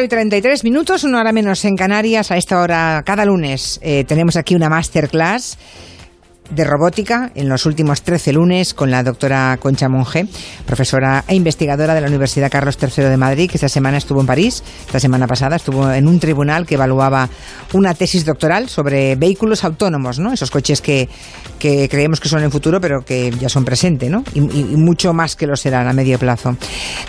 las 4 y 33 minutos, una hora menos en Canarias. A esta hora, cada lunes, eh, tenemos aquí una masterclass de robótica en los últimos 13 lunes con la doctora Concha Monge, profesora e investigadora de la Universidad Carlos III de Madrid, que esta semana estuvo en París, esta semana pasada estuvo en un tribunal que evaluaba una tesis doctoral sobre vehículos autónomos, ¿no? Esos coches que, que creemos que son el futuro, pero que ya son presente, ¿no? Y, y mucho más que lo serán a medio plazo.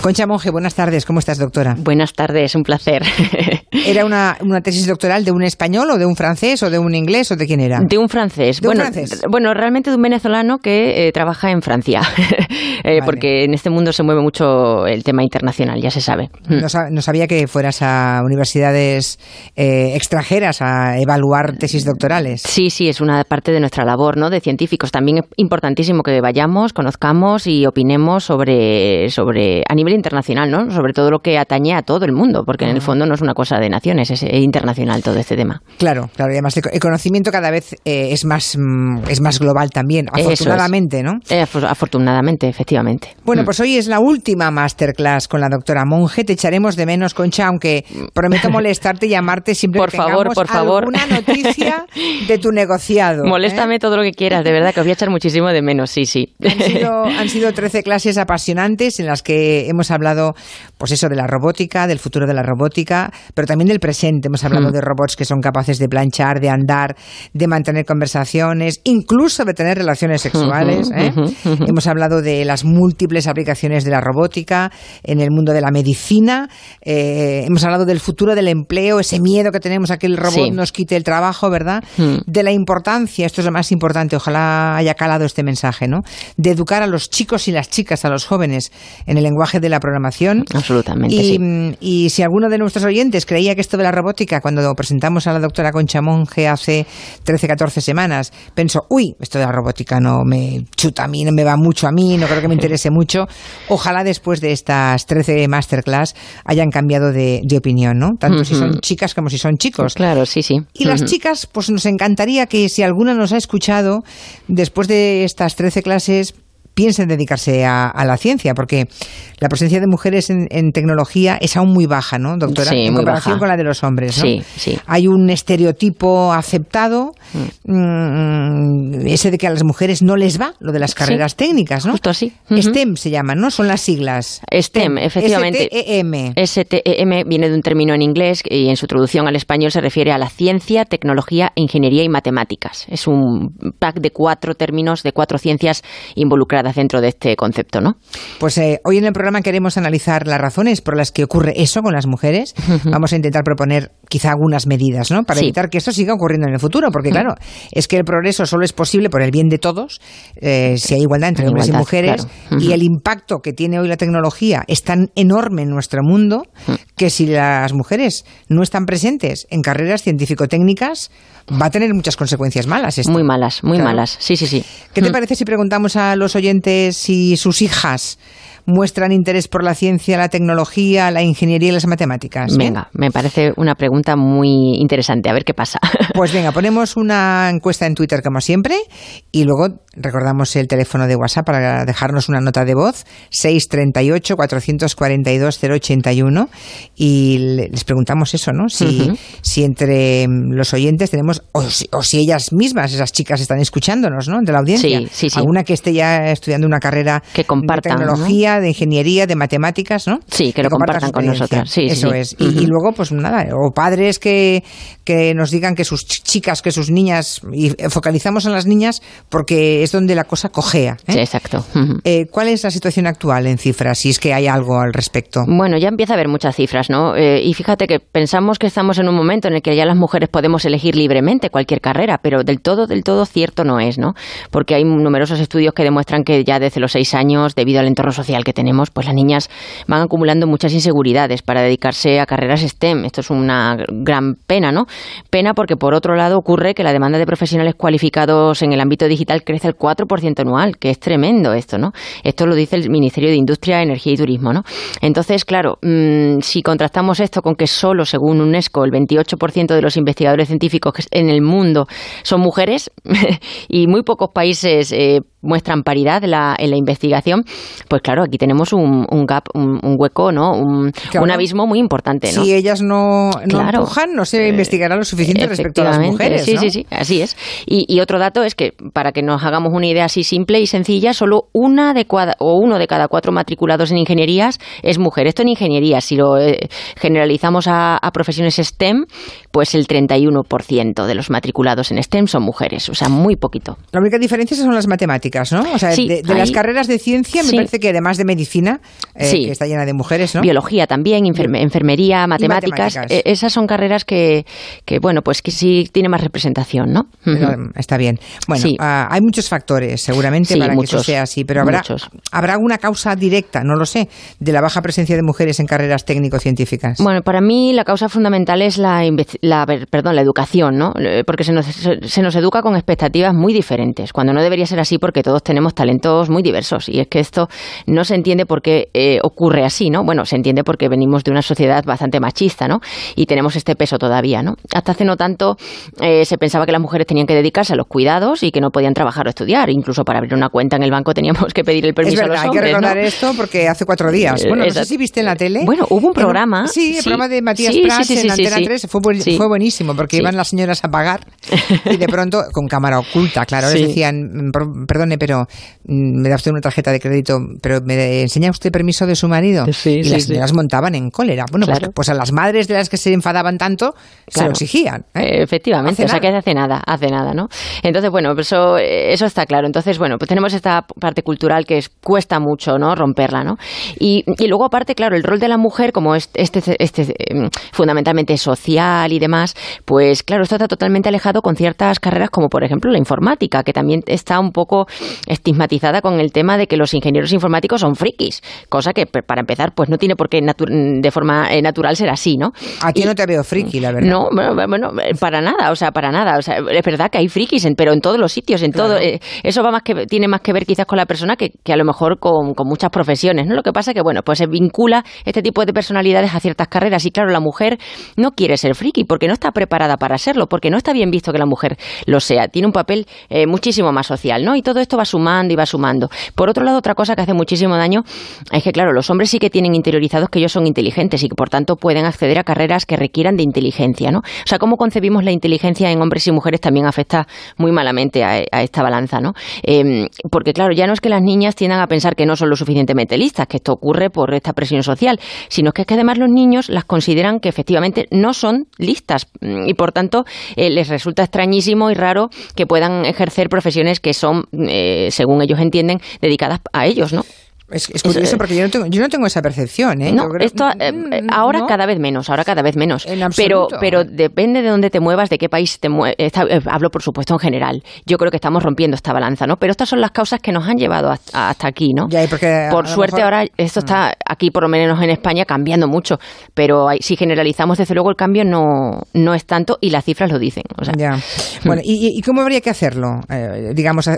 Concha Monge, buenas tardes, ¿cómo estás, doctora? Buenas tardes, un placer. ¿Era una, una tesis doctoral de un español o de un francés o de un inglés o de quién era? De un francés. ¿De un bueno, francés? Bueno, realmente de un venezolano que eh, trabaja en Francia, Eh, Vale. porque en este mundo se mueve mucho el tema internacional, ya se sabe. Mm. No, no sabía que fueras a universidades eh, extranjeras a evaluar tesis doctorales. Sí, sí, es una parte de nuestra labor, ¿no? De científicos. También es importantísimo que vayamos, conozcamos y opinemos sobre, sobre a nivel internacional, ¿no? Sobre todo lo que atañe a todo el mundo, porque en el fondo no es una cosa de naciones, es internacional todo este tema. Claro, claro, y además el, co- el conocimiento cada vez es más mm, es más global también, es. afortunadamente, ¿no? Eh, afo- afortunadamente, efectivamente. Bueno, Mm. pues hoy es la última masterclass con la doctora Monge. Te echaremos de menos, Concha, aunque prometo molestarte y llamarte siempre Por que favor, por favor. alguna noticia de tu negociado. ¿eh? Moléstame todo lo que quieras, de verdad que os voy a echar muchísimo de menos, sí, sí. Han sido, han sido 13 clases apasionantes en las que hemos hablado, pues eso, de la robótica, del futuro de la robótica, pero también del presente. Hemos hablado Mm. de robots que son capaces de planchar, de andar, de mantener conversaciones, incluso de tener relaciones sexuales. ¿eh? Hemos hablado de las múltiples aplicaciones de la robótica en el mundo de la medicina. Eh, hemos hablado del futuro del empleo, ese miedo que tenemos a que el robot Sí. nos quite el trabajo, ¿verdad? De la importancia, esto es lo más importante, ojalá haya calado este mensaje, ¿no? De educar a los chicos y las chicas, a los jóvenes, en el lenguaje de la programación. Absolutamente, Y, sí. y si alguno de nuestros oyentes creía que esto de la robótica, cuando presentamos a la doctora Concha Monge hace 13, 14 semanas, pensó, uy, esto de la robótica no me chuta a mí, no me va mucho a mí, no creo que me interese mucho. Ojalá después de estas 13 masterclass hayan cambiado de, de opinión, ¿no? Tanto si son chicas como si son chicos. Claro, sí, sí. Y las chicas, pues nos encantaría que si alguna nos ha escuchado, después de estas 13 clases, piensen dedicarse a, a la ciencia, porque la presencia de mujeres en, en tecnología es aún muy baja, ¿no, doctora? Sí, en muy comparación baja. con la de los hombres, ¿no? Sí, sí. Hay un estereotipo aceptado, mm, ese de que a las mujeres no les va, lo de las carreras técnicas, ¿no? Justo así. Ujú. STEM se llaman, ¿no? Son las siglas. STEM, efectivamente. S-T-E-M. STEM viene de un término en inglés y en su traducción al español se refiere a la ciencia, tecnología, ingeniería y matemáticas. Es un pack de cuatro términos, de cuatro ciencias involucradas dentro de este concepto, ¿no? Pues eh, hoy en el programa queremos analizar las razones por las que ocurre eso con las mujeres. Vamos a intentar proponer quizá algunas medidas, ¿no? Para Sí. evitar que esto siga ocurriendo en el futuro. Porque claro, es que el progreso solo es posible por el bien de todos eh, si hay igualdad entre hombres y mujeres. claro. Y el impacto que tiene hoy la tecnología es tan enorme en nuestro mundo que si las mujeres no están presentes en carreras científico-técnicas, va a tener muchas consecuencias malas. esto. Muy malas, muy Claro. malas. Sí, sí, sí. ¿Qué te Mm. parece si preguntamos a los oyentes si sus hijas muestran interés por la ciencia, la tecnología, la ingeniería y las matemáticas? ¿eh? Venga, me parece una pregunta muy interesante. A ver qué pasa. Pues venga, ponemos una encuesta en Twitter como siempre y luego recordamos el teléfono de WhatsApp para dejarnos una nota de voz 638 442 081 y le- les preguntamos eso, ¿no? Si, si entre mm, los oyentes tenemos o si, o si ellas mismas, esas chicas están escuchándonos, ¿no? De la audiencia. Sí, sí, sí. Alguna que esté ya estudiando una carrera Que compartan, de tecnología, de ingeniería, de matemáticas, ¿no? Sí, que lo compartan compartan con nosotras. Sí, Eso sí. es. Y, luego, pues nada, o padres que, que nos digan que sus ch- chicas, que sus niñas, y focalizamos en las niñas porque es donde la cosa cojea. ¿eh? Sí, exacto. Eh, ¿Cuál es la situación actual en cifras? Si es que hay algo al respecto. Bueno, ya empieza a haber muchas cifras, ¿no? Eh, y fíjate que pensamos que estamos en un momento en el que ya las mujeres podemos elegir libremente cualquier carrera, pero del todo, del todo cierto no es, ¿no? Porque hay numerosos estudios que demuestran que ya desde los seis años, debido al entorno social que tenemos, pues las niñas van acumulando muchas inseguridades para dedicarse a carreras STEM. Esto es una gran pena, ¿no? Pena porque, por otro lado, ocurre que la demanda de profesionales cualificados en el ámbito digital crece al 4% anual, que es tremendo esto, ¿no? Esto lo dice el Ministerio de Industria, Energía y Turismo, ¿no? Entonces, claro, mm, si contrastamos esto con que solo, según UNESCO, el 28% de los investigadores científicos en el mundo son mujeres y muy pocos países eh, muestran paridad en la, en la investigación, pues claro, aquí tenemos un, gap, un, hueco, ¿no? Un, abismo muy importante, ¿no? Si ellas no, no empujan, no se investigará lo suficiente respecto a las mujeres, Sí, sí, sí, así es. Y, otro dato es que, para que nos hagamos una idea así simple y sencilla, solo una de o uno de cada cuatro matriculados en ingenierías es mujer. Esto en ingeniería, si lo eh, generalizamos a, profesiones STEM, pues el 31% de los matriculados en STEM son mujeres, o sea, muy poquito. La única diferencia son las matemáticas, ¿no? O sea, de, las carreras de ciencia, me parece que además de medicina, eh, que está llena de mujeres, ¿no? Biología también, enfermería, matemáticas, eh, esas son carreras que, que, bueno, pues que sí tiene más representación, ¿no? Está bien. Bueno, ah, hay muchos factores, seguramente, para que eso sea así, pero habrá, habrá una causa directa, no lo sé, de la baja presencia de mujeres en carreras técnico-científicas. Bueno, para mí la causa fundamental es la, la, perdón, la educación, ¿no? Porque se nos, se nos educa con expectativas muy diferentes, cuando no debería ser así porque todos tenemos talentos muy diversos y es que esto no se entiende por qué eh, ocurre así, ¿no? Bueno, se entiende porque venimos de una sociedad bastante machista, ¿no? Y tenemos este peso todavía, ¿no? Hasta hace no tanto eh, se pensaba que las mujeres tenían que dedicarse a los cuidados y que no podían trabajar o estudiar, incluso para abrir una cuenta en el banco teníamos que pedir el permiso a los hombres, hay que recordar esto porque hace cuatro días. Bueno, no sé si viste en la tele. Bueno, hubo un programa. sí, el programa de Matías Prats en Antena 3 fue, fue buenísimo porque iban las señoras a pagar y de pronto, con cámara oculta, claro, les decían, perdone, pero mm, me da usted una tarjeta de crédito, pero ¿me enseña usted permiso de su marido? y las señoras montaban en cólera. Bueno, pues, pues, a las madres de las que se enfadaban tanto se lo exigían. ¿eh? Efectivamente, o sea que hace nada, hace nada, ¿no? Entonces, bueno, pues eso, eso está claro. Entonces, bueno, pues tenemos esta parte cultural que cuesta mucho, ¿no? Romperla, ¿no? Y, y, luego, aparte, claro, el rol de la mujer, como este, este, este fundamentalmente social y demás, pues claro, esto está totalmente alejado con ciertas carreras como, por ejemplo, la informática, que también está un poco estigmatizada con el tema de que los ingenieros informáticos son frikis, cosa que, para empezar, pues no tiene por qué de forma eh, natural ser así, ¿no? Aquí no te veo friki, la verdad. No, bueno, para nada, o sea, para nada. O sea, es verdad que hay frikis, pero en todos los sitios, en todo. Eh, eso va más que tiene más que ver quizás con la persona que, que a lo mejor con, con, muchas profesiones, ¿no? Lo que pasa es que, bueno, pues se vincula este tipo de personalidades a ciertas carreras y, claro, la mujer no quiere ser friki porque no está preparada para serlo, porque no está bien visto que la mujer lo sea. Tiene un papel eh, muchísimo más social, ¿no? Y todo esto va sumando y va sumando. Por otro lado, otra cosa que hace muchísimo daño es que, claro, los hombres sí que tienen interiorizados que ellos son inteligentes y que, por tanto, pueden acceder a carreras que requieran de inteligencia, ¿no? O sea, cómo concebimos la inteligencia en hombres y mujeres también afecta muy malamente a, esta balanza, ¿no? Em, porque, claro, ya no es que las niñas tiendan a pensar que no son lo suficientemente listas, que esto ocurre por esta presión social, sino que es que además los niños las consideran que efectivamente no son listas mm, y, por tanto, eh, les resulta extrañísimo y raro que puedan ejercer profesiones que son, eh, según ellos entienden, dedicadas a ellos, ¿no? Es, curioso porque yo no, tengo, yo no tengo esa percepción. ¿eh? No, esto eh, mm, eh, ahora cada vez menos, ahora cada vez menos. pero, pero depende de dónde te muevas, de qué país te muevas. hablo, por supuesto, en general. Yo creo que estamos rompiendo esta balanza, ¿no? Pero estas son las causas que nos han llevado hasta, aquí, ¿no? por suerte ahora esto está mm. aquí, por lo menos en España, cambiando mucho. Pero si generalizamos, desde luego, el cambio no, no es tanto y las cifras lo dicen. ya. Bueno, ¿y, cómo habría que hacerlo? digamos,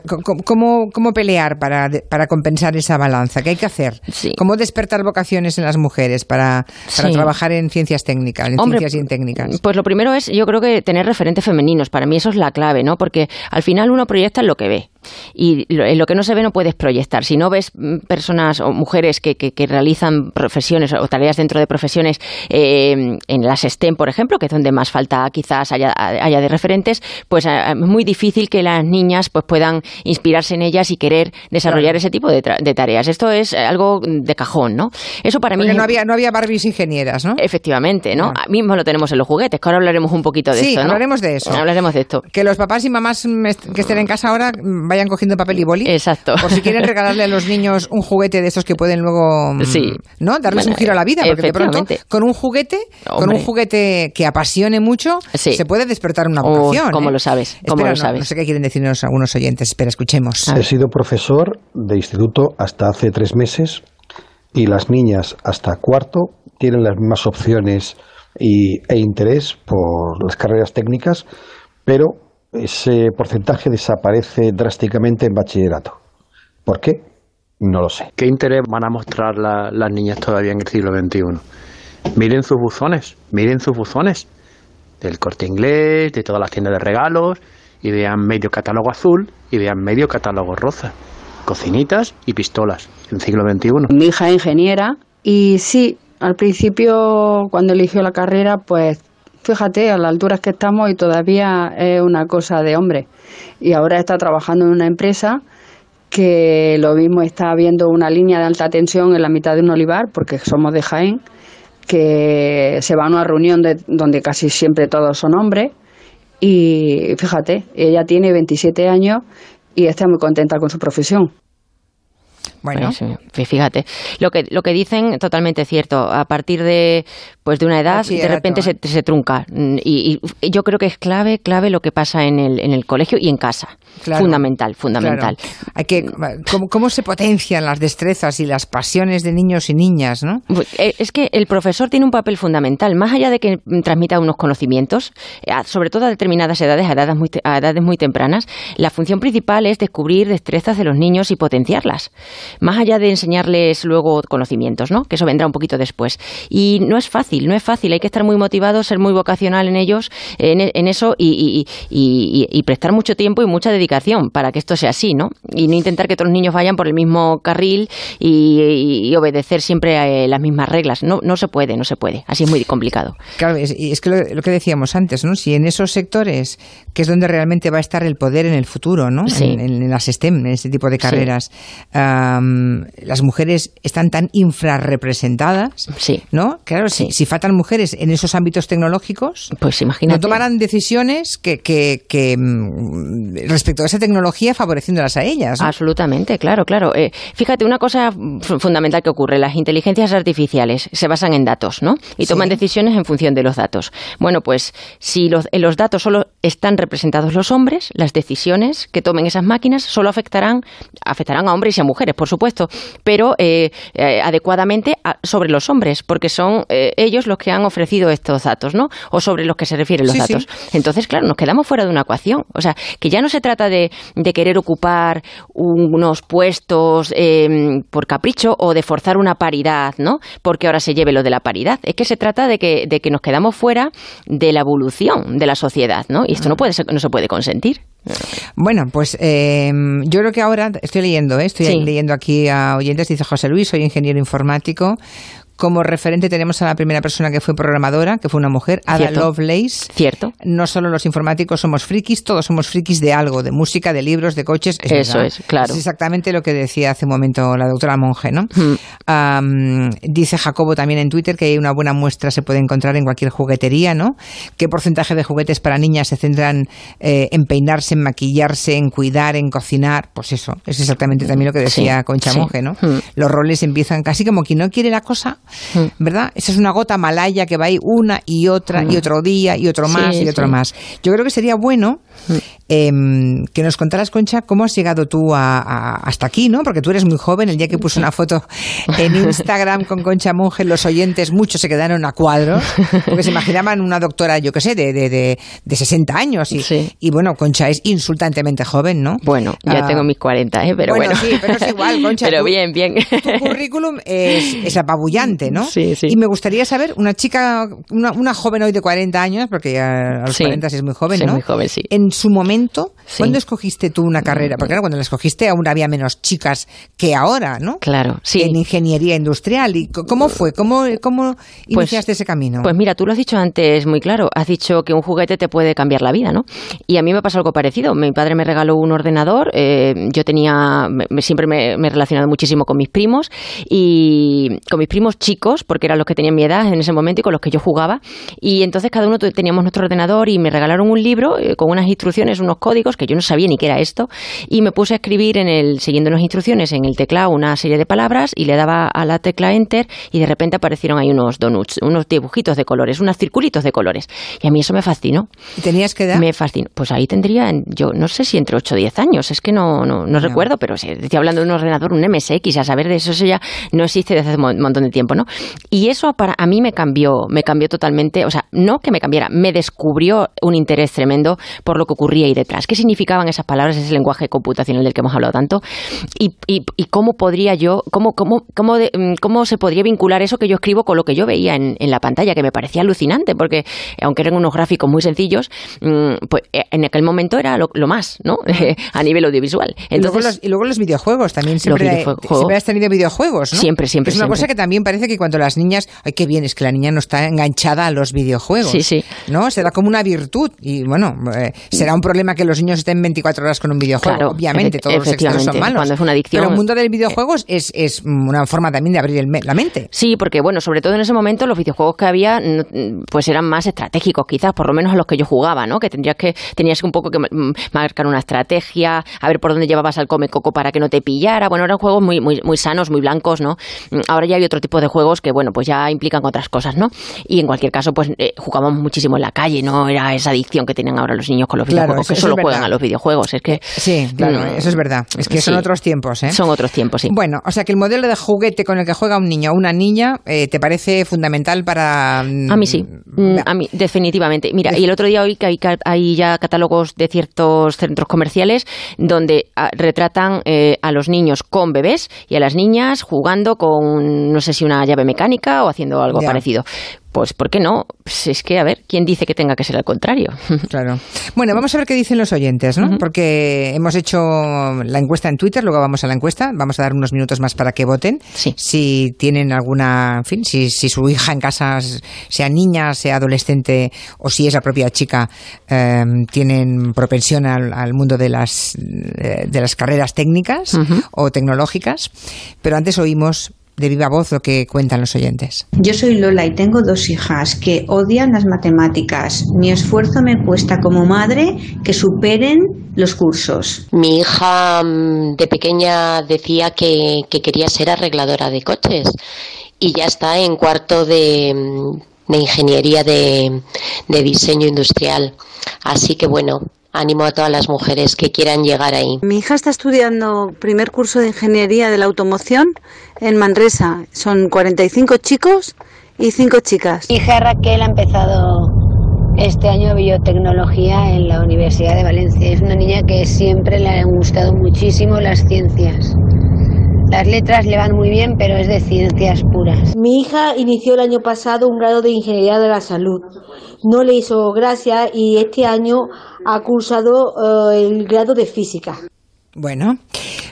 ¿cómo, ¿cómo pelear para, para compensar esa balanza? ¿Qué hay que hacer? ¿Cómo despertar vocaciones en las mujeres para, trabajar en ciencias técnicas, en ciencias y técnicas? Pues lo primero es, yo creo que tener referentes femeninos. Para mí eso es la clave, ¿no? Porque al final uno proyecta lo que ve y lo, que no se ve no puedes proyectar. Si no ves mm, personas o mujeres que, que, realizan profesiones o tareas dentro de profesiones eh, en las STEM, por ejemplo, que es donde más falta quizás haya, haya de referentes, pues eh, es muy difícil que las niñas pues puedan inspirarse en ellas y querer desarrollar ese tipo de, de, tareas. Esto es algo de cajón, ¿no? Eso para mí... no había, no había Barbies ingenieras, ¿no? Efectivamente, ¿no? Mismo lo tenemos en los juguetes, que ahora hablaremos un poquito de esto, Sí, hablaremos de eso. Hablaremos de esto. Que los papás y mamás que estén en casa ahora vayan cogiendo papel y boli. Exacto. Por si quieren regalarle a los niños un juguete de esos que pueden luego mm, sí. ¿no? darles un giro a la vida. Porque de pronto, con un juguete, con un juguete que apasione mucho, se puede despertar una vocación. ¿Cómo ¿eh? lo sabes? ¿Cómo lo sabes? No, sé qué quieren decirnos algunos oyentes. Espera, escuchemos. He sido profesor de instituto hasta hace tres meses y las niñas hasta cuarto tienen las mismas opciones y, e interés por las carreras técnicas, pero ese porcentaje desaparece drásticamente en bachillerato. ¿Por qué? No lo sé. ¿Qué interés van a mostrar las niñas todavía en el siglo XXI? Miren sus buzones, miren sus buzones del corte inglés, de todas las tiendas de regalos, y vean medio catálogo azul y vean medio catálogo rosa. cocinitas y pistolas en siglo XXI. Mi hija es ingeniera y sí, al principio cuando eligió la carrera, pues fíjate a las alturas que estamos y todavía es una cosa de hombre. Y ahora está trabajando en una empresa que lo mismo está viendo una línea de alta tensión en la mitad de un olivar, porque somos de Jaén, que se va a una reunión de, donde casi siempre todos son hombres. Y fíjate, ella tiene 27 años y está muy contenta con su profesión. Bueno, pues fíjate, lo que lo que dicen totalmente cierto. A partir de pues de una edad de repente se, se, trunca mm, y, yo creo que es clave clave lo que pasa en el en el colegio y en casa. fundamental, fundamental. Hay que ¿cómo, se potencian las destrezas y las pasiones de niños y niñas, ¿no? Eh, es que el profesor tiene un papel fundamental, más allá de que transmita unos conocimientos, eh, sobre todo a determinadas edades, a edades muy a edades muy tempranas, la función principal es descubrir destrezas de los niños y potenciarlas más allá de enseñarles luego conocimientos, ¿no? Que eso vendrá un poquito después. Y no es fácil, no es fácil, hay que estar muy motivado, ser muy vocacional en ellos, en, eso y, prestar mucho tiempo y mucha dedicación para que esto sea así, ¿no? Y no intentar que todos los niños vayan por el mismo carril y, obedecer siempre a eh, las mismas reglas. No, no se puede, no se puede. Así es muy complicado. Claro, es, es que lo, que decíamos antes, ¿no? Si en esos sectores, que es donde realmente va a estar el poder en el futuro, ¿no? En, las STEM, en ese tipo de carreras, las mujeres están tan infrarrepresentadas, sí. ¿no? Claro, Si, si, faltan mujeres en esos ámbitos tecnológicos, pues imagínate. no tomarán decisiones que, que, mm, respecto a esa tecnología favoreciéndolas a ellas. Absolutamente, claro, claro. Eh, fíjate, una cosa fundamental que ocurre, las inteligencias artificiales se basan en datos, ¿no? Y toman decisiones en función de los datos. Bueno, pues si los, en los datos solo están representados los hombres, las decisiones que tomen esas máquinas solo afectarán, afectarán a hombres y a mujeres, por supuesto, pero eh, eh, adecuadamente sobre los hombres, porque son eh, ellos los que han ofrecido estos datos, ¿no? O sobre los que se refieren los datos. Entonces, claro, nos quedamos fuera de una ecuación. O sea, que ya no se trata de, querer ocupar unos puestos por capricho o de forzar una paridad, ¿no? Porque ahora se lleve lo de la paridad. Es que se trata de que, de que nos quedamos fuera de la evolución de la sociedad, ¿no? Y esto no, puede no se puede consentir. Bueno, pues eh, yo creo que ahora estoy leyendo, ¿eh? estoy leyendo aquí a oyentes, dice José Luis, soy ingeniero informático, como referente tenemos a la primera persona que fue programadora, que fue una mujer, Ada Lovelace. Cierto. No solo los informáticos somos frikis, todos somos frikis de algo, de música, de libros, de coches. Eso es, claro. Es exactamente lo que decía hace un momento la doctora Monge, ¿no? dice Jacobo también en Twitter que hay una buena muestra se puede encontrar en cualquier juguetería, ¿no? ¿Qué porcentaje de juguetes para niñas se centran eh, en peinarse, en maquillarse, en cuidar, en cocinar? Pues eso, es exactamente también lo que decía Concha Monge, ¿no? Los roles empiezan casi como quien no quiere la cosa. ¿Verdad? Esa es una gota malaya que va ahí una y otra y mm. otro día y otro más y otro más. Yo creo que sería bueno em, que nos contaras, Concha, cómo has llegado tú hasta aquí, ¿no? Porque tú eres muy joven. El día que puse una foto en Instagram con Concha Monge, los oyentes, muchos se quedaron a cuadros, porque se imaginaban una doctora, yo qué sé, de, de, de, 60 años. Y, y, bueno, Concha es insultantemente joven, ¿no? Bueno, ya ah, tengo mis 40, ¿eh? Pero bueno. sí, pero es igual, Concha. pero bien, bien. Tu currículum es, es apabullante, ¿no? Sí, sí. Y me gustaría saber, una chica, una, una joven hoy de 40 años, porque ya a los 40 sí es muy joven, ¿no? muy joven, sí. En su momento, ¿cuándo escogiste tú una carrera? Porque claro, cuando la escogiste aún había menos chicas que ahora, ¿no? Claro, sí. En ingeniería industrial. ¿Y cómo fue? ¿Cómo, cómo pues, iniciaste ese camino? Pues mira, tú lo has dicho antes muy claro. Has dicho que un juguete te puede cambiar la vida, ¿no? Y a mí me pasó algo parecido. Mi padre me regaló un ordenador. Eh, yo tenía, siempre me, me he relacionado muchísimo con mis primos y con mis primos chicos, porque eran los que tenían mi edad en ese momento y con los que yo jugaba. Y entonces cada uno teníamos nuestro ordenador y me regalaron un libro eh, con unas instrucciones, unos códigos que yo no sabía ni qué era esto. Y me puse a escribir en el, siguiendo las instrucciones en el teclado una serie de palabras y le daba a la tecla Enter y de repente aparecieron ahí unos donuts, unos dibujitos de colores, unos circulitos de colores. Y a mí eso me fascinó. ¿Y tenías que dar? Me fascinó. Pues ahí tendría, yo no sé si entre 8 o 10 años, es que no, no, recuerdo, pero estoy hablando de un ordenador, un MSX, a saber de eso, eso ya no existe desde hace un montón de tiempo. tiempo, ¿no? Y eso para a mí me cambió, me cambió totalmente, o sea, no que me cambiara, me descubrió un interés tremendo por lo que ocurría detrás. ¿Qué significaban esas palabras, ese lenguaje computacional del que hemos hablado tanto? Y, y, y cómo podría yo, cómo, cómo, cómo, mm, cómo se podría vincular eso que yo escribo con lo que yo veía en, en la pantalla, que me parecía alucinante, porque aunque eran unos gráficos muy sencillos, mm, pues eh, en aquel momento era lo, lo más, ¿no? a nivel audiovisual. Entonces, y, luego los, y luego los videojuegos también siempre, videojuegos, siempre has tenido videojuegos, ¿no? Siempre, siempre. Es una siempre. cosa que también parece que cuando las niñas, ay, qué bien, es que la niña no está enganchada a los videojuegos. Sí, sí. ¿No? Será como una virtud. Y bueno, eh, será un problema que los niños estén 24 horas con un videojuego. Claro, Obviamente, todos los excesos son malos. Cuando es una adicción. Pero el mundo del videojuego es, es una forma también de abrir el, la mente. Sí, porque bueno, sobre todo en ese momento los videojuegos que había, pues eran más estratégicos, quizás, por lo menos a los que yo jugaba, ¿no? Que tendrías que, tenías un poco que marcar una estrategia, a ver por dónde llevabas al come coco para que no te pillara. Bueno, eran juegos muy, muy, muy sanos, muy blancos, ¿no? Ahora ya hay otro tipo de juegos que, bueno, pues ya implican otras cosas, ¿no? Y en cualquier caso, pues eh, jugábamos muchísimo en la calle, no era esa adicción que tienen ahora los niños con los claro, videojuegos, eso, que solo es juegan a los videojuegos. Es que, sí, claro, mmm, eso es verdad. Es que sí, son otros tiempos, ¿eh? Son otros tiempos, sí. Bueno, o sea que el modelo de juguete con el que juega un niño o una niña eh, te parece fundamental para. A mí sí, mm, a mí definitivamente. Mira, y el otro día oí que hay, hay ya catálogos de ciertos centros comerciales donde a, retratan eh, a los niños con bebés y a las niñas jugando con, no sé si una llave mecánica o haciendo algo Ya. parecido. Pues, ¿por qué no? Pues es que, a ver, ¿quién dice que tenga que ser al contrario? Claro. Bueno, vamos a ver qué dicen los oyentes, ¿no? Uh -huh. Porque hemos hecho la encuesta en Twitter, luego vamos a la encuesta, vamos a dar unos minutos más para que voten. Sí. Si tienen alguna, en fin, si, si su hija en casa, sea niña, sea adolescente, o si es la propia chica, eh, tienen propensión al, al, mundo de las, de las carreras técnicas uh -huh. o tecnológicas. Pero antes oímos de viva voz lo que cuentan los oyentes. Yo soy Lola y tengo dos hijas que odian las matemáticas. Mi esfuerzo me cuesta como madre que superen los cursos. Mi hija mm, de pequeña decía que, que quería ser arregladora de coches y ya está en cuarto de, mm, de ingeniería de, de diseño industrial. Así que bueno, Animo a todas las mujeres que quieran llegar ahí. Mi hija está estudiando primer curso de ingeniería de la automoción en Manresa. Son 45 chicos y 5 chicas. Mi hija Raquel ha empezado este año biotecnología en la Universidad de Valencia. Es una niña que siempre le han gustado muchísimo las ciencias. Las letras le van muy bien, pero es de ciencias puras. Mi hija inició el año pasado un grado de Ingeniería de la Salud. No le hizo gracia y este año ha cursado uh, el grado de Física. Bueno,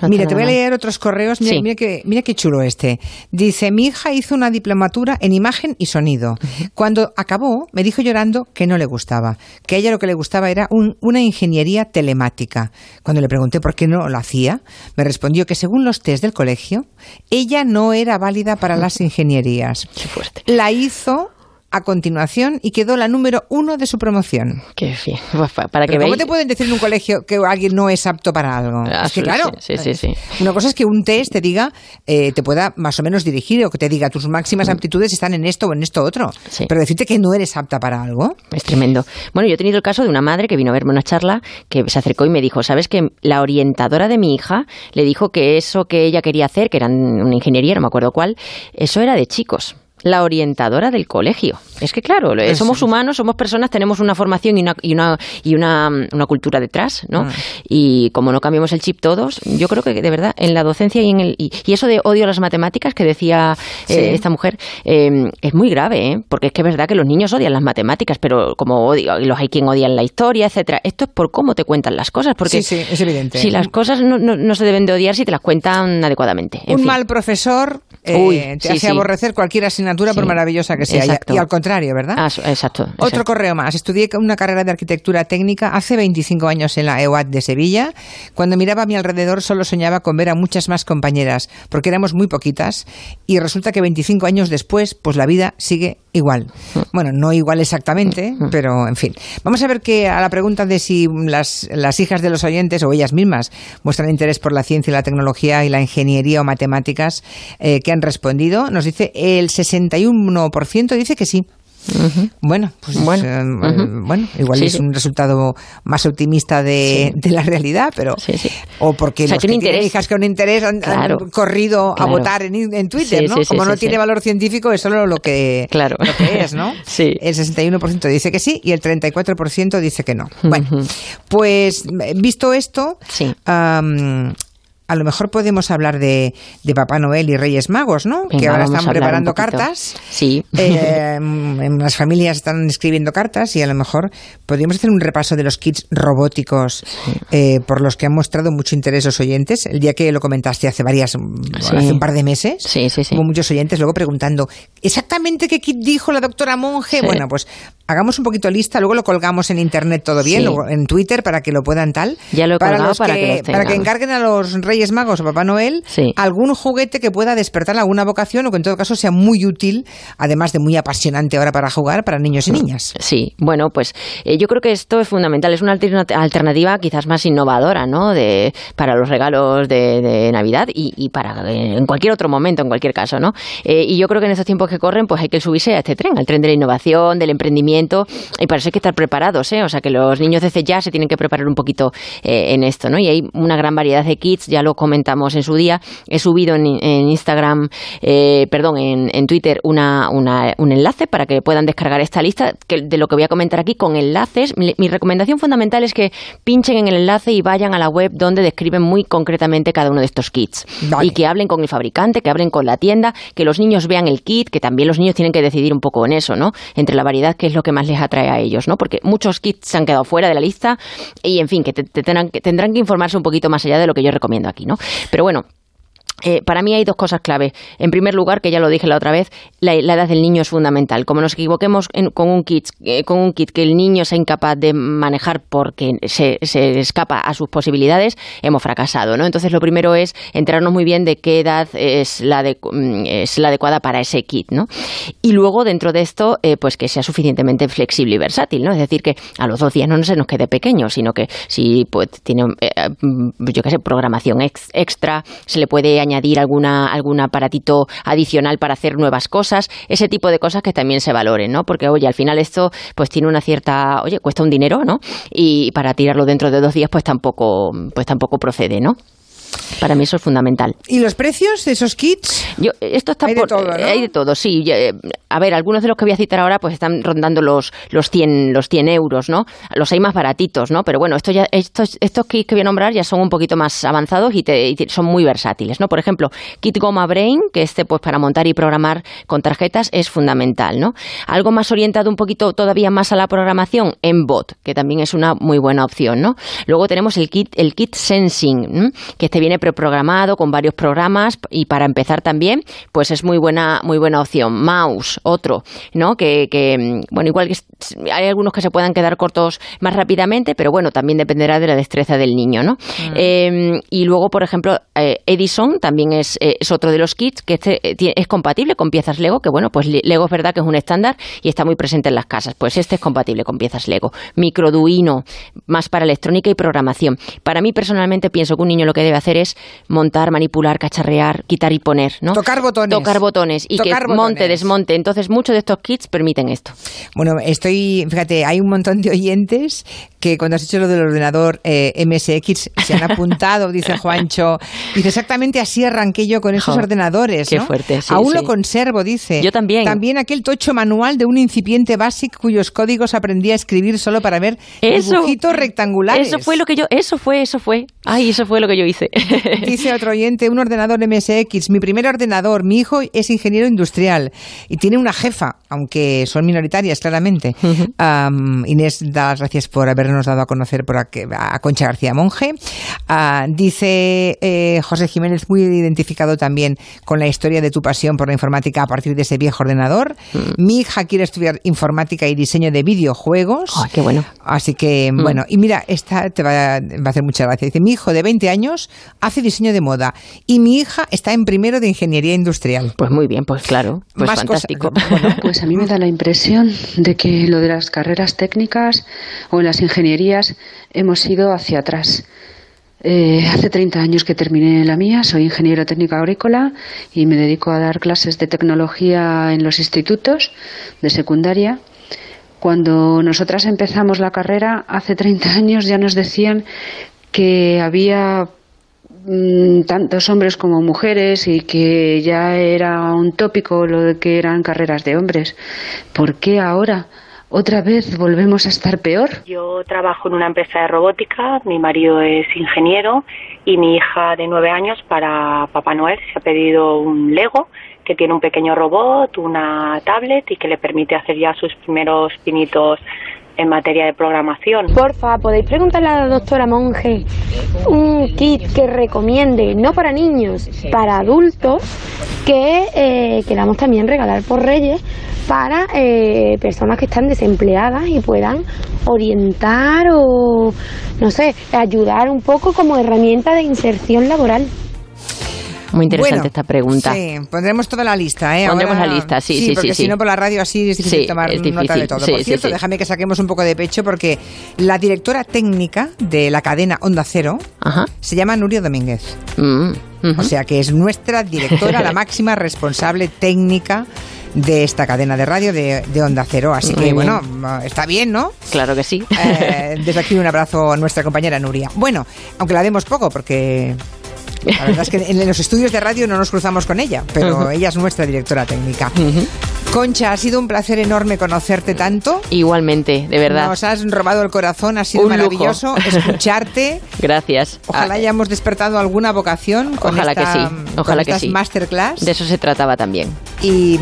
no mira, te voy a leer otros correos. Mira, sí. mira, que, mira qué chulo este. Dice, mi hija hizo una diplomatura en imagen y sonido. Cuando acabó, me dijo llorando que no le gustaba, que a ella lo que le gustaba era un, una ingeniería telemática. Cuando le pregunté por qué no lo hacía, me respondió que según los test del colegio, ella no era válida para las ingenierías. Qué fuerte. La hizo a continuación y quedó la número uno de su promoción. Qué bien. Para que ¿Cómo veáis... te pueden decir en un colegio que alguien no es apto para algo? Ah, es que claro. Sí, sí, sí, Una cosa es que un test te diga, eh, te pueda más o menos dirigir o que te diga tus máximas aptitudes están en esto o en esto otro. Pero decirte que no eres apta para algo. Es tremendo. Bueno, yo he tenido el caso de una madre que vino a verme una charla que se acercó y me dijo, ¿sabes que la orientadora de mi hija le dijo que eso que ella quería hacer, que era una ingeniería, no me acuerdo cuál, eso era de chicos? La orientadora del colegio. Es que claro, Eso. somos humanos, somos personas, tenemos una formación y una, y una, y una, una cultura detrás, ¿no? Ah. Y como no cambiamos el chip todos, yo creo que de verdad en la docencia y en el y, y eso de odio a las matemáticas que decía sí. eh, esta mujer eh, es muy grave, ¿eh? porque es que es verdad que los niños odian las matemáticas, pero como odio, y los hay quien odian la historia, etcétera. Esto es por cómo te cuentan las cosas, porque sí, sí, es evidente. Si las cosas no, no, no, se deben de odiar si te las cuentan adecuadamente. En Un fin. mal profesor Uy, te sí, hace aborrecer cualquier asignatura sí. por maravillosa que sea. Exacto. Y, al contrario, ¿verdad? Ah, exacto, exacto, Otro correo más. Estudié una carrera de arquitectura técnica hace 25 años en la EUAT de Sevilla. Cuando miraba a mi alrededor solo soñaba con ver a muchas más compañeras, porque éramos muy poquitas. Y resulta que 25 años después, pues la vida sigue igual. Bueno, no igual exactamente, pero en fin. Vamos a ver que a la pregunta de si las, las hijas de los oyentes o ellas mismas muestran interés por la ciencia y la tecnología y la ingeniería o matemáticas, eh, que han respondido, nos dice el 61% dice que sí. Bueno, pues bueno, eh, bueno igual es un resultado más optimista de, la realidad, pero o porque los que tienen hijas con interés han, corrido a votar en, Twitter, ¿no? Como no tiene valor científico, es solo lo que, claro. lo que es, ¿no? Sí. El 61% dice que sí y el 34% dice que no. Bueno, pues visto esto, a lo mejor podemos hablar de, de, Papá Noel y Reyes Magos, ¿no? que ahora están preparando cartas. Sí. Eh, en las familias están escribiendo cartas y a lo mejor podríamos hacer un repaso de los kits robóticos eh, por los que han mostrado mucho interés los oyentes. El día que lo comentaste hace varias, hace un par de meses, sí, sí, hubo muchos oyentes luego preguntando exactamente qué kit dijo la doctora Monge. Bueno, pues hagamos un poquito lista, luego lo colgamos en internet todo bien, luego en Twitter para que lo puedan tal. Ya lo he para, los para, que, para que encarguen a los Reyes Magos o Papá Noel algún juguete que pueda despertar alguna vocación o que en todo caso sea muy útil, además de muy apasionante ahora para jugar para niños y niñas. Sí, bueno, pues eh, yo creo que esto es fundamental, es una alternativa quizás más innovadora, ¿no? De, para los regalos de, Navidad y, para eh, en cualquier otro momento, en cualquier caso, ¿no? Eh, y yo creo que en estos tiempos que corren, pues hay que subirse a este tren, al tren de la innovación, del emprendimiento y para eso hay que estar preparados, ¿eh? O sea que los niños desde ya se tienen que preparar un poquito eh, en esto, ¿no? Y hay una gran variedad de kits, ya lo comentamos en su día. He subido en, Instagram, eh, perdón, en, Twitter una, un enlace para que puedan descargar esta lista que, de lo que voy a comentar aquí con enlaces. Mi, recomendación fundamental es que pinchen en el enlace y vayan a la web donde describen muy concretamente cada uno de estos kits. Y que hablen con el fabricante, que hablen con la tienda, que los niños vean el kit, que también los niños tienen que decidir un poco en eso, ¿no? Entre la variedad, que es lo que más les atrae a ellos, ¿no? Porque muchos kits se han quedado fuera de la lista y, en fin, que, tendrán, que tendrán que informarse un poquito más allá de lo que yo recomiendo aquí, ¿no? Pero bueno, eh, para mí hay dos cosas clave. En primer lugar, que ya lo dije la otra vez, la, edad del niño es fundamental. Como nos equivoquemos con, un kit, eh, con un kit que el niño sea incapaz de manejar porque se, escapa a sus posibilidades, hemos fracasado. ¿no? Entonces, lo primero es enterarnos muy bien de qué edad es la, mm, es la adecuada para ese kit. ¿no? Y luego, dentro de esto, eh, pues que sea suficientemente flexible y versátil. ¿no? Es decir, que a los dos días no se nos quede pequeño, sino que si pues, tiene, mm, yo qué sé, programación extra, se le puede añadir añadir alguna, algún aparatito adicional para hacer nuevas cosas, ese tipo de cosas que también se valoren, ¿no? Porque, oye, al final esto pues tiene una cierta, oye, cuesta un dinero, ¿no? Y para tirarlo dentro de dos días pues tampoco, pues tampoco procede, ¿no? Para mí eso es fundamental. ¿Y los precios de esos kits? Yo, esto está hay de todo, Hay de todo, sí. Eh, a ver, algunos de los que voy a citar ahora pues están rondando los, los, 100, los 100 euros, ¿no? Los hay más baratitos, ¿no? Pero bueno, esto ya, estos, estos kits que voy a nombrar ya son un poquito más avanzados y, son muy versátiles, ¿no? Por ejemplo, Kit Goma Brain, que este pues para montar y programar con tarjetas es fundamental, ¿no? Algo más orientado un poquito todavía más a la programación, en bot, que también es una muy buena opción, ¿no? Luego tenemos el kit, el kit Sensing, que este viene preprogramado con varios programas y para empezar también, pues es muy buena, muy buena opción. Mouse, otro, ¿no? Que, bueno, igual que hay algunos que se puedan quedar cortos más rápidamente, pero bueno, también dependerá de la destreza del niño, ¿no? Mm. Em, y luego, por ejemplo, eh, Edison también es, eh, es, otro de los kits que este, eh, es compatible con piezas Lego, que bueno, pues Lego es verdad que es un estándar y está muy presente en las casas, pues este es compatible con piezas Lego. Microduino, más para electrónica y programación. Para mí personalmente pienso que un niño lo que debe hacer es montar, manipular, cacharrear, quitar y poner, ¿no? Tocar botones. Tocar botones y que monte, desmonte. Entonces, muchos de estos kits permiten esto. Bueno, estoy, fíjate, hay un montón de oyentes que cuando has hecho lo del ordenador eh, MSX se han apuntado, dice Juancho. Dice, exactamente así arranqué yo con esos ordenadores. Qué fuerte, sí, Aún lo conservo, dice. Yo también. También aquel tocho manual de un incipiente básico cuyos códigos aprendí a escribir solo para ver eso, dibujitos rectangulares. Eso fue lo que yo, eso fue, eso fue. Ay, eso fue lo que yo hice. Dice otro oyente, un ordenador MSX, mi primer ordenador, mi hijo es ingeniero industrial y tiene una jefa, aunque son minoritarias claramente. Inés, da las gracias por habernos dado a conocer por a, Concha García Monge. Ah, dice eh, José Jiménez, muy identificado también con la historia de tu pasión por la informática a partir de ese viejo ordenador. Mm. Mi hija quiere estudiar informática y diseño de videojuegos. qué bueno. Así que, mm. bueno, y mira, esta te va, va a hacer mucha gracia. Dice, mi hijo de 20 años hace diseño de moda y mi hija está en primero de ingeniería industrial. Pues muy bien, pues claro, pues fantástico. pues a mí me da la impresión de que lo de las carreras técnicas o en las ingenierías hemos ido hacia atrás. Eh, hace 30 años que terminé la mía, soy ingeniero técnico agrícola y me dedico a dar clases de tecnología en los institutos de secundaria. Cuando nosotras empezamos la carrera, hace 30 años ya nos decían que había mm, tantos hombres como mujeres y que ya era un tópico lo de que eran carreras de hombres. ¿Por qué ahora? ¿Otra vez volvemos a estar peor? Yo trabajo en una empresa de robótica, mi marido es ingeniero y mi hija de nueve años para Papá Noel se ha pedido un Lego que tiene un pequeño robot, una tablet y que le permite hacer ya sus primeros pinitos en materia de programación. Porfa, podéis preguntarle a la doctora Monge un kit que recomiende, no para niños, para adultos, que eh, queramos también regalar por Reyes para eh, personas que están desempleadas y puedan orientar o, no sé, ayudar un poco como herramienta de inserción laboral. Muy interesante esta pregunta. Sí, pondremos toda la lista, ¿eh? Pondremos Ahora- la lista, sí, sí, sí. porque sí. si no por la radio así es difícil Sí, tomar es nota de todo. Sí, por cierto, déjame que saquemos un poco de pecho porque la directora técnica de la cadena Onda Cero se llama Nuria Domínguez. Mm, O sea que es nuestra directora, la máxima responsable técnica de esta cadena de radio de, de Onda Cero. Así que, bueno, está bien, ¿no? Claro que sí. Eh, desde aquí un abrazo a nuestra compañera Nuria. Bueno, aunque la vemos poco porque la verdad es que en los estudios de radio no nos cruzamos con ella, pero ella es nuestra directora técnica. Concha, ha sido un placer enorme conocerte tanto. Igualmente, de verdad. Nos has robado el corazón, ha sido Un lujo. maravilloso escucharte. Gracias. Ojalá Ah, hayamos despertado alguna vocación con Ojalá esta, que sí. con Ojalá que estas sí. masterclass. De eso se trataba también. Y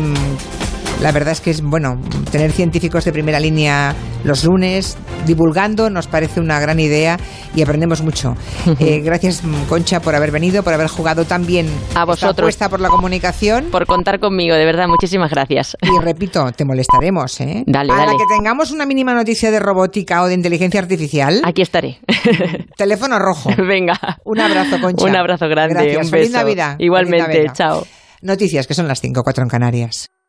la verdad es que es bueno tener científicos de primera línea los lunes divulgando nos parece una gran idea y aprendemos mucho. Eh, gracias Concha por haber venido, por haber jugado tan bien A esta vosotros. apuesta por la comunicación. Por contar conmigo, de verdad, muchísimas gracias. Y repito, te molestaremos, ¿eh? Dale, A la dale. que tengamos una mínima noticia de robótica o de inteligencia artificial. Aquí estaré. Teléfono rojo. Venga. Un abrazo, Concha. Un abrazo grande. Gracias. un Feliz. Navidad. Igualmente, Feliz Navidad. chao. Noticias que son las 5, 4 en Canarias.